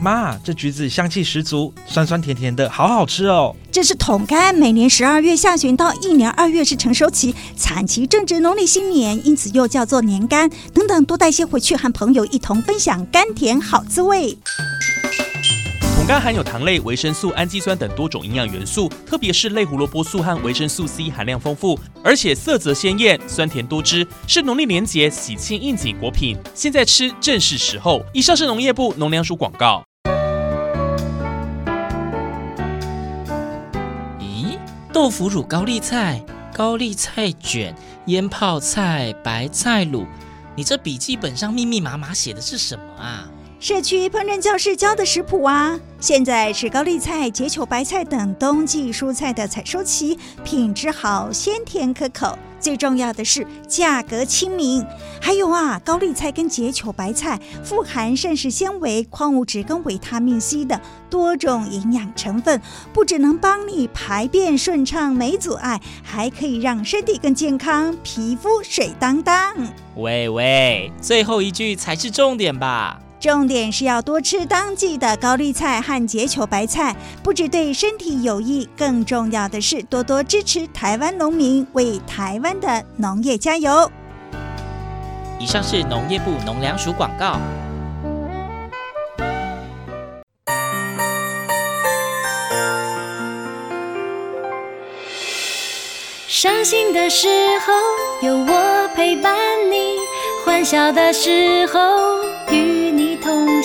妈，这橘子香气十足，酸酸甜甜的，好好吃哦。这是桶柑，每年十二月下旬到一年二月是成熟期，产期正值农历新年，因此又叫做年柑。等等，多带些回去，和朋友一同分享甘甜好滋味。桶柑含有糖类、维生素、氨基酸等多种营养元素，特别是类胡萝卜素和维生素 C 含量丰富，而且色泽鲜艳、酸甜多汁，是农历年节喜庆应景果品。现在吃正是时候。以上是农业部农粮署广告。豆腐乳高丽菜、高丽菜卷、腌泡菜、白菜卤，你这笔记本上密密麻麻写的是什么啊？社区烹饪教室教的食谱啊！现在是高丽菜、结球白菜等冬季蔬菜的采收期，品质好，鲜甜可口。最重要的是价格亲民。还有啊，高丽菜跟结球白菜富含膳食纤维、矿物质跟维他命 C 的多种营养成分，不只能帮你排便顺畅没阻碍，还可以让身体更健康，皮肤水当当。喂喂，最后一句才是重点吧？重点是要多吃当季的高丽菜和结球白菜，不只对身体有益，更重要的是多多支持台湾农民，为台湾的农业加油。以上是农业部农粮署广告。伤心的时候有我陪伴你，欢笑的时候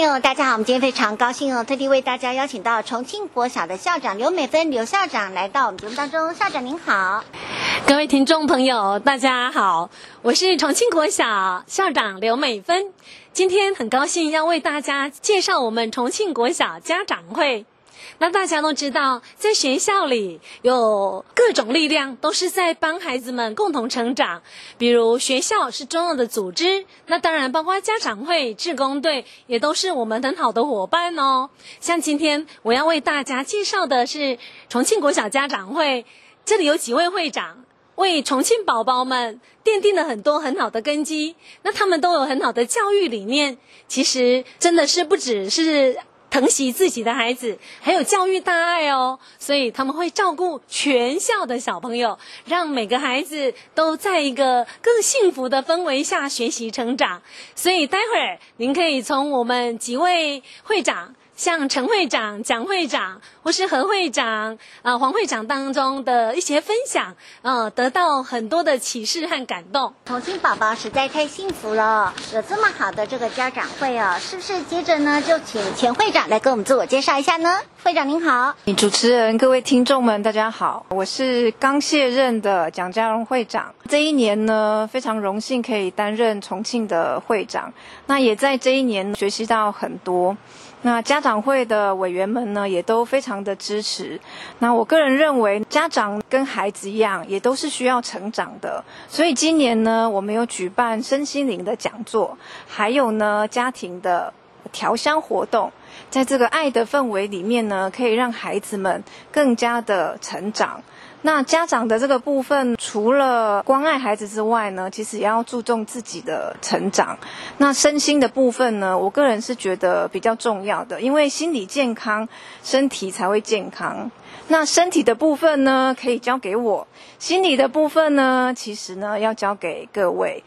朋友，大家好，我们今天非常高兴哦，特地为大家邀请到重庆国小的校长刘美芬刘校长来到我们节目当中。校长您好，各位听众朋友，大家好，我是重庆国小校长刘美芬，今天很高兴要为大家介绍我们重庆国小家长会。那大家都知道，在学校里有各种力量，都是在帮孩子们共同成长。比如学校是重要的组织，那当然包括家长会、志工队，也都是我们很好的伙伴哦。像今天我要为大家介绍的是重庆国小家长会，这里有几位会长，为重庆宝宝们奠定了很多很好的根基。那他们都有很好的教育理念，其实真的是不只是。疼惜自己的孩子，还有教育大爱哦，所以他们会照顾全校的小朋友，让每个孩子都在一个更幸福的氛围下学习成长。所以待会儿您可以从我们几位会长。像陈会长、蒋会长或是何会长、啊、呃、黄会长当中的一些分享，呃，得到很多的启示和感动。重庆宝宝实在太幸福了，有这么好的这个家长会啊，是不是？接着呢，就请钱会长来给我们自我介绍一下呢？会长您好，主持人、各位听众们，大家好，我是刚卸任的蒋家荣会长。这一年呢，非常荣幸可以担任重庆的会长，那也在这一年学习到很多。那家长会的委员们呢，也都非常的支持。那我个人认为，家长跟孩子一样，也都是需要成长的。所以今年呢，我们有举办身心灵的讲座，还有呢，家庭的调香活动。在这个爱的氛围里面呢，可以让孩子们更加的成长。那家长的这个部分，除了关爱孩子之外呢，其实也要注重自己的成长。那身心的部分呢，我个人是觉得比较重要的，因为心理健康，身体才会健康。那身体的部分呢，可以交给我；心理的部分呢，其实呢，要交给各位。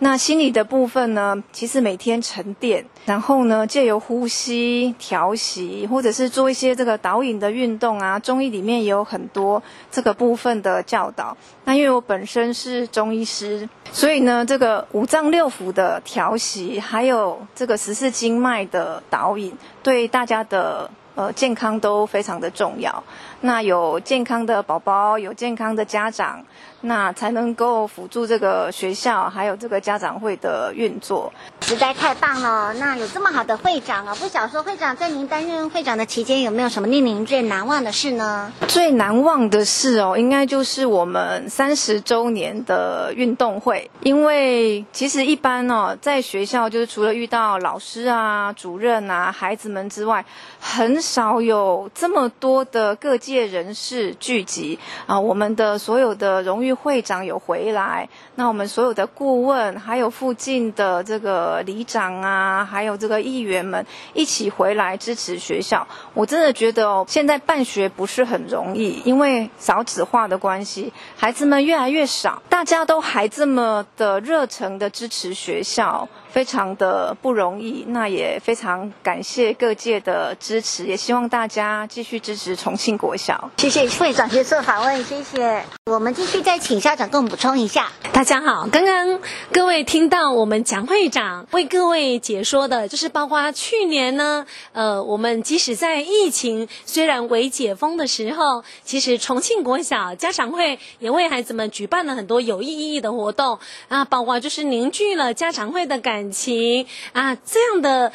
那心理的部分呢，其实每天沉淀，然后呢，借由呼吸调息，或者是做一些这个导引的运动啊。中医里面也有很多这个部分的教导。那因为我本身是中医师，所以呢，这个五脏六腑的调息，还有这个十四经脉的导引，对大家的呃健康都非常的重要。那有健康的宝宝，有健康的家长，那才能够辅助这个学校还有这个家长会的运作。实在太棒了！那有这么好的会长啊，不想说会长在您担任会长的期间，有没有什么令您最难忘的事呢？最难忘的事哦，应该就是我们三十周年的运动会，因为其实一般哦，在学校就是除了遇到老师啊、主任啊、孩子们之外，很少有这么多的各界人士聚集啊。我们的所有的荣誉会长有回来，那我们所有的顾问，还有附近的这个里长啊，还有这个议员们一起回来支持学校。我真的觉得哦，现在办学不是很容易，因为少子化的关系，孩子们越来越少，大家都还这么的热诚的支持学校。非常的不容易，那也非常感谢各界的支持，也希望大家继续支持重庆国小。谢谢会长接受访问，谢谢。我们继续再请校长跟我们补充一下。大家好，刚刚各位听到我们蒋会长为各位解说的，就是包括去年呢，呃，我们即使在疫情虽然未解封的时候，其实重庆国小家长会也为孩子们举办了很多有意义的活动啊，包括就是凝聚了家长会的感。感情啊，这样的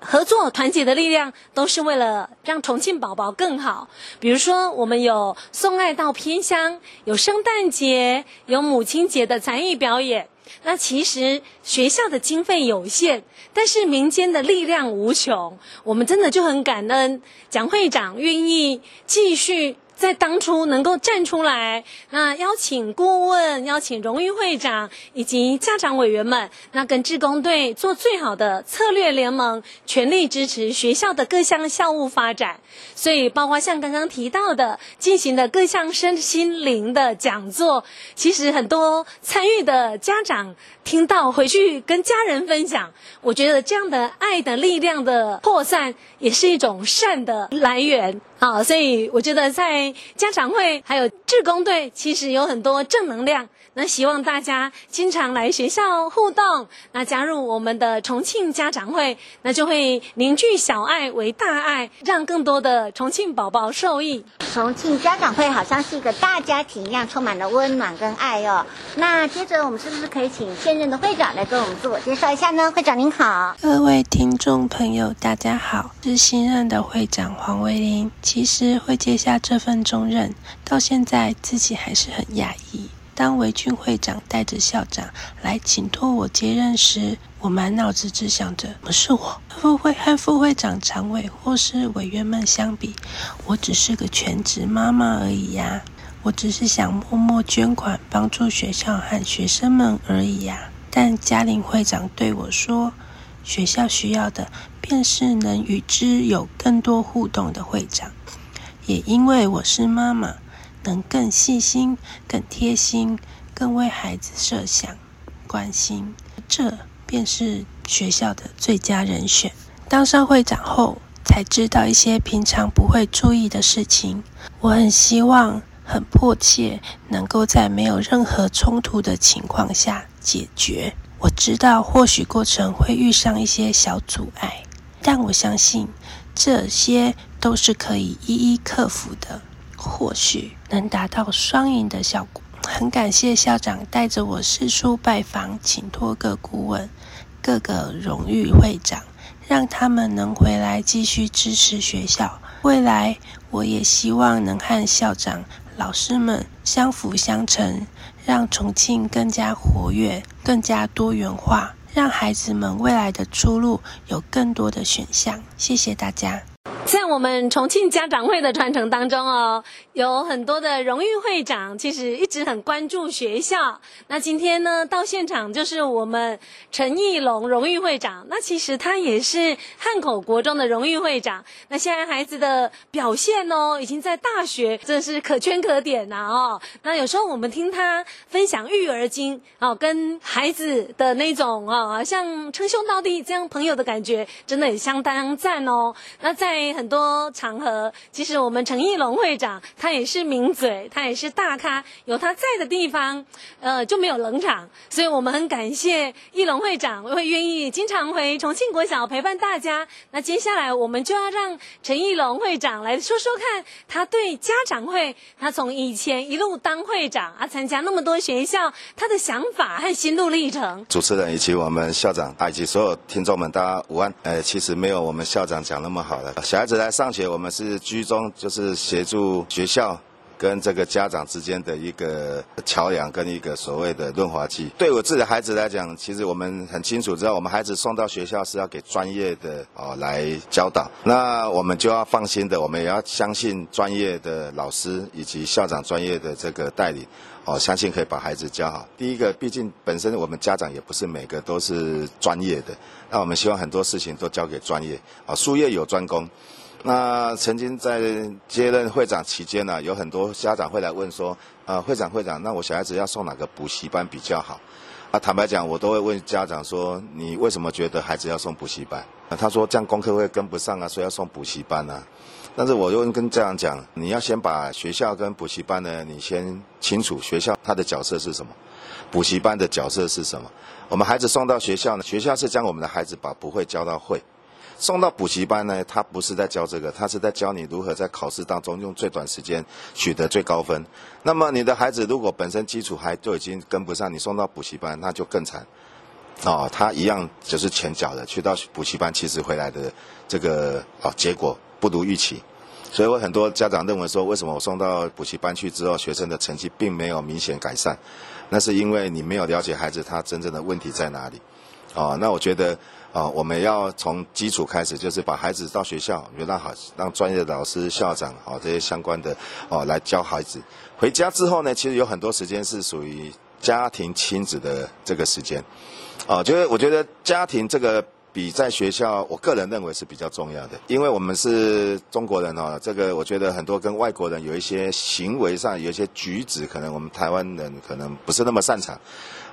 合作团结的力量，都是为了让重庆宝宝更好。比如说，我们有送爱到偏乡，有圣诞节，有母亲节的才艺表演。那其实学校的经费有限，但是民间的力量无穷。我们真的就很感恩蒋会长愿意继续。在当初能够站出来，那邀请顾问、邀请荣誉会长以及家长委员们，那跟志工队做最好的策略联盟，全力支持学校的各项校务发展。所以，包括像刚刚提到的进行的各项身心灵的讲座，其实很多参与的家长听到回去跟家人分享，我觉得这样的爱的力量的扩散，也是一种善的来源。好，所以我觉得在家长会还有志工队，其实有很多正能量。那希望大家经常来学校互动，那加入我们的重庆家长会，那就会凝聚小爱为大爱，让更多的重庆宝宝受益。重庆家长会好像是一个大家庭一样，充满了温暖跟爱哦。那接着我们是不是可以请现任的会长来跟我们自我介绍一下呢？会长您好，各位听众朋友大家好，是新任的会长黄维林。其实会接下这份重任，到现在自己还是很讶异。当维俊会长带着校长来请托我接任时，我满脑子只想着：不是我副会和副会长、常委或是委员们相比，我只是个全职妈妈而已呀。我只是想默默捐款帮助学校和学生们而已呀。但嘉玲会长对我说：学校需要的便是能与之有更多互动的会长。也因为我是妈妈。能更细心、更贴心、更为孩子设想、关心，这便是学校的最佳人选。当上会长后，才知道一些平常不会注意的事情。我很希望、很迫切，能够在没有任何冲突的情况下解决。我知道，或许过程会遇上一些小阻碍，但我相信这些都是可以一一克服的。或许能达到双赢的效果。很感谢校长带着我四处拜访，请托各顾问、各个荣誉会长，让他们能回来继续支持学校。未来我也希望能和校长、老师们相辅相成，让重庆更加活跃、更加多元化，让孩子们未来的出路有更多的选项。谢谢大家。在我们重庆家长会的传承当中哦，有很多的荣誉会长，其实一直很关注学校。那今天呢，到现场就是我们陈义龙荣誉会长。那其实他也是汉口国中的荣誉会长。那现在孩子的表现哦，已经在大学，真是可圈可点呐哦。那有时候我们听他分享育儿经哦，跟孩子的那种啊，像称兄道弟这样朋友的感觉，真的也相当赞哦。那在在很多场合，其实我们陈义龙会长他也是名嘴，他也是大咖，有他在的地方，呃，就没有冷场。所以我们很感谢义龙会长会愿意经常回重庆国小陪伴大家。那接下来我们就要让陈义龙会长来说说看，他对家长会，他从以前一路当会长啊，参加那么多学校，他的想法和心路历程。主持人以及我们校长以及所有听众们，大家午安。呃，其实没有我们校长讲那么好的。小孩子来上学，我们是居中，就是协助学校跟这个家长之间的一个桥梁，跟一个所谓的润滑剂。对我自己的孩子来讲，其实我们很清楚知道，我们孩子送到学校是要给专业的哦来教导。那我们就要放心的，我们也要相信专业的老师以及校长专业的这个带领。哦，相信可以把孩子教好。第一个，毕竟本身我们家长也不是每个都是专业的，那我们希望很多事情都交给专业。啊，术业有专攻。那曾经在接任会长期间呢，有很多家长会来问说，啊，会长会长，那我小孩子要送哪个补习班比较好？啊，坦白讲，我都会问家长说，你为什么觉得孩子要送补习班？啊，他说这样功课会跟不上啊，所以要送补习班啊。但是我就跟家长讲，你要先把学校跟补习班呢，你先清楚学校它的角色是什么，补习班的角色是什么。我们孩子送到学校呢，学校是将我们的孩子把不会教到会；送到补习班呢，他不是在教这个，他是在教你如何在考试当中用最短时间取得最高分。那么你的孩子如果本身基础还就已经跟不上，你送到补习班那就更惨。哦，他一样就是前脚的，去到补习班，其实回来的这个哦结果。不如预期，所以我很多家长认为说，为什么我送到补习班去之后，学生的成绩并没有明显改善？那是因为你没有了解孩子他真正的问题在哪里。哦，那我觉得啊、我们要从基础开始，就是把孩子到学校，让好让专业的老师、校长啊这些相关的哦来教孩子。回家之后呢，其实有很多时间是属于家庭亲子的这个时间。啊、就是我觉得家庭这个。比在学校，我个人认为是比较重要的，因为我们是中国人哦，这个我觉得很多跟外国人有一些行为上有一些举止，可能我们台湾人可能不是那么擅长。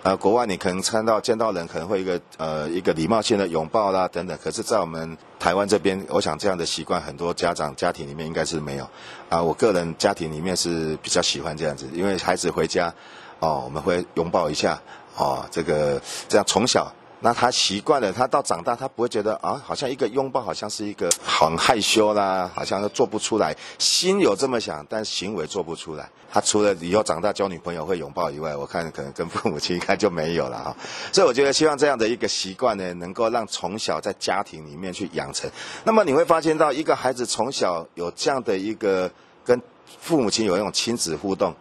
呃，国外你可能看到见到人可能会一个呃一个礼貌性的拥抱啦等等，可是，在我们台湾这边，我想这样的习惯很多家长家庭里面应该是没有。啊，我个人家庭里面是比较喜欢这样子，因为孩子回家，哦，我们会拥抱一下，哦，这个这样从小。那他习惯了，他到长大，他不会觉得啊，好像一个拥抱，好像是一个很害羞啦，好像都做不出来。心有这么想，但行为做不出来。他除了以后长大交女朋友会拥抱以外，我看可能跟父母亲应该就没有了哈。所以我觉得，希望这样的一个习惯呢，能够让从小在家庭里面去养成。那么你会发现到，一个孩子从小有这样的一个跟父母亲有一种亲子互动。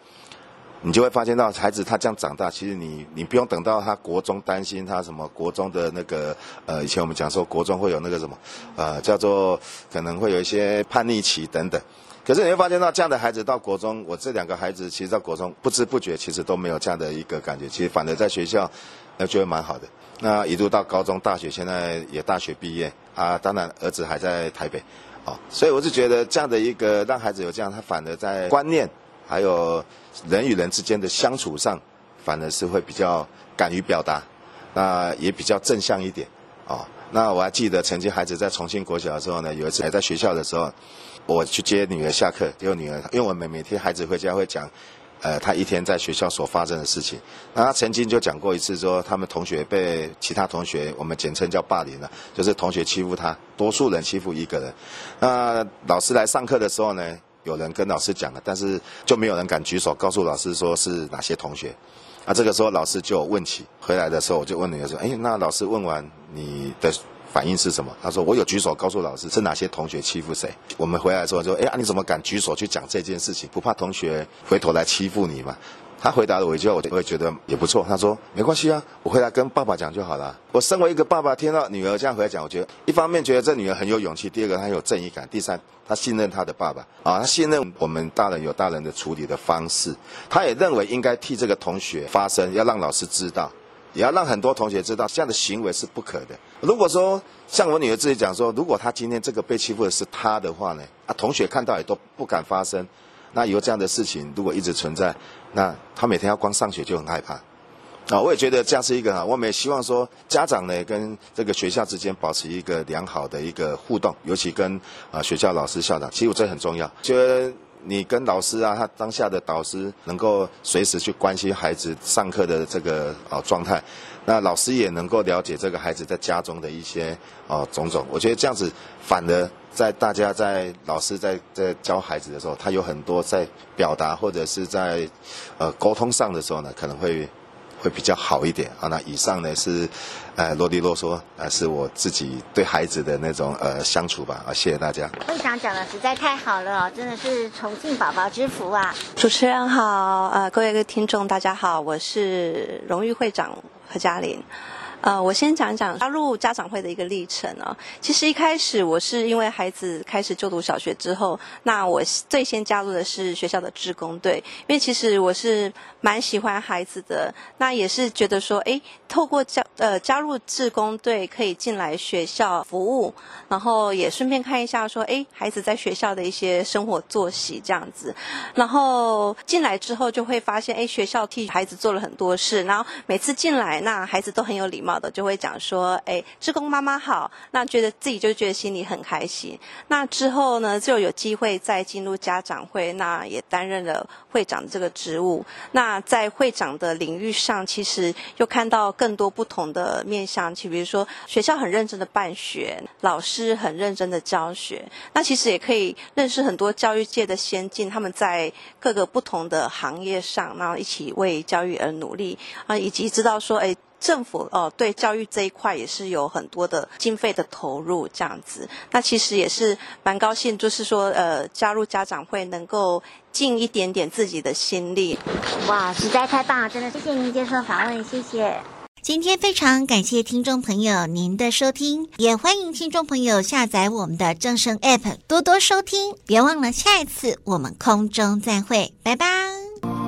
你就会发现到孩子他这样长大，其实你你不用等到他国中担心他什么国中的那个呃，以前我们讲说国中会有那个什么呃，叫做可能会有一些叛逆期等等。可是你会发现到这样的孩子到国中，我这两个孩子其实到国中不知不觉其实都没有这样的一个感觉，其实反而在学校那觉得蛮好的。那一路到高中、大学，现在也大学毕业啊，当然儿子还在台北，啊，所以我是觉得这样的一个让孩子有这样，他反而在观念。还有人与人之间的相处上，反而是会比较敢于表达，那也比较正向一点哦。那我还记得曾经孩子在重庆国小的时候呢，有一次还在学校的时候，我去接女儿下课，结果女儿因为我们每天孩子回家会讲，呃，他一天在学校所发生的事情。那他曾经就讲过一次说，他们同学被其他同学，我们简称叫霸凌了，就是同学欺负他，多数人欺负一个人。那老师来上课的时候呢，有人跟老师讲了，但是就没有人敢举手告诉老师说是哪些同学。啊，这个时候老师就问起，回来的时候我就问女儿说：“哎，那老师问完你的反应是什么？”他说：“我有举手告诉老师是哪些同学欺负谁。”我们回来的时候就说：“哎，你怎么敢举手去讲这件事情？不怕同学回头来欺负你吗？”他回答了我一句话，我会觉得也不错。他说：“没关系啊，我回来跟爸爸讲就好了。”我身为一个爸爸，听到女儿这样回来讲，我觉得一方面觉得这女儿很有勇气，第二个她有正义感，第三她信任她的爸爸啊，她信任我们大人有大人的处理的方式，她也认为应该替这个同学发声，要让老师知道，也要让很多同学知道这样的行为是不可的。如果说像我女儿自己讲说，如果她今天这个被欺负的是她的话呢，啊，同学看到也都不敢发声。那以后这样的事情如果一直存在，那他每天要光上学就很害怕，啊，我也觉得这样是一个啊，我们也希望说家长呢跟这个学校之间保持一个良好的一个互动，尤其跟啊学校老师、校长，其实这很重要。觉得你跟老师啊，他当下的导师能够随时去关心孩子上课的这个啊状态，那老师也能够了解这个孩子在家中的一些哦种种。我觉得这样子反而在大家在老师在在教孩子的时候，他有很多在表达或者是在呃沟通上的时候呢，可能会。会比较好一点啊。那以上呢是，呃，啰里啰嗦，呃，是我自己对孩子的那种呃相处吧。啊，谢谢大家。会长讲的实在太好了，真的是重庆宝宝之福啊！主持人好，呃，各位各位听众大家好，我是荣誉会长和嘉玲。呃，我先讲讲加入家长会的一个历程啊。其实一开始我是因为孩子开始就读小学之后，那我最先加入的是学校的志工队，因为其实我是蛮喜欢孩子的，那也是觉得说，哎，透过加呃加入志工队可以进来学校服务，然后也顺便看一下说，哎，孩子在学校的一些生活作息这样子，然后进来之后就会发现，哎，学校替孩子做了很多事，然后每次进来，那孩子都很有礼貌。的就会讲说，哎，志工妈妈好，那觉得自己就觉得心里很开心。那之后呢，就有机会再进入家长会，那也担任了会长这个职务。那在会长的领域上，其实又看到更多不同的面向，其比如说学校很认真的办学，老师很认真的教学。那其实也可以认识很多教育界的先进，他们在各个不同的行业上，然后一起为教育而努力啊，以及知道说，哎。政府哦，对教育这一块也是有很多的经费的投入，这样子。那其实也是蛮高兴，就是说呃，加入家长会能够尽一点点自己的心力。哇，实在太棒了，真的谢谢您接受访问，谢谢。今天非常感谢听众朋友您的收听，也欢迎听众朋友下载我们的正声 App，多多收听。别忘了下一次我们空中再会，拜拜。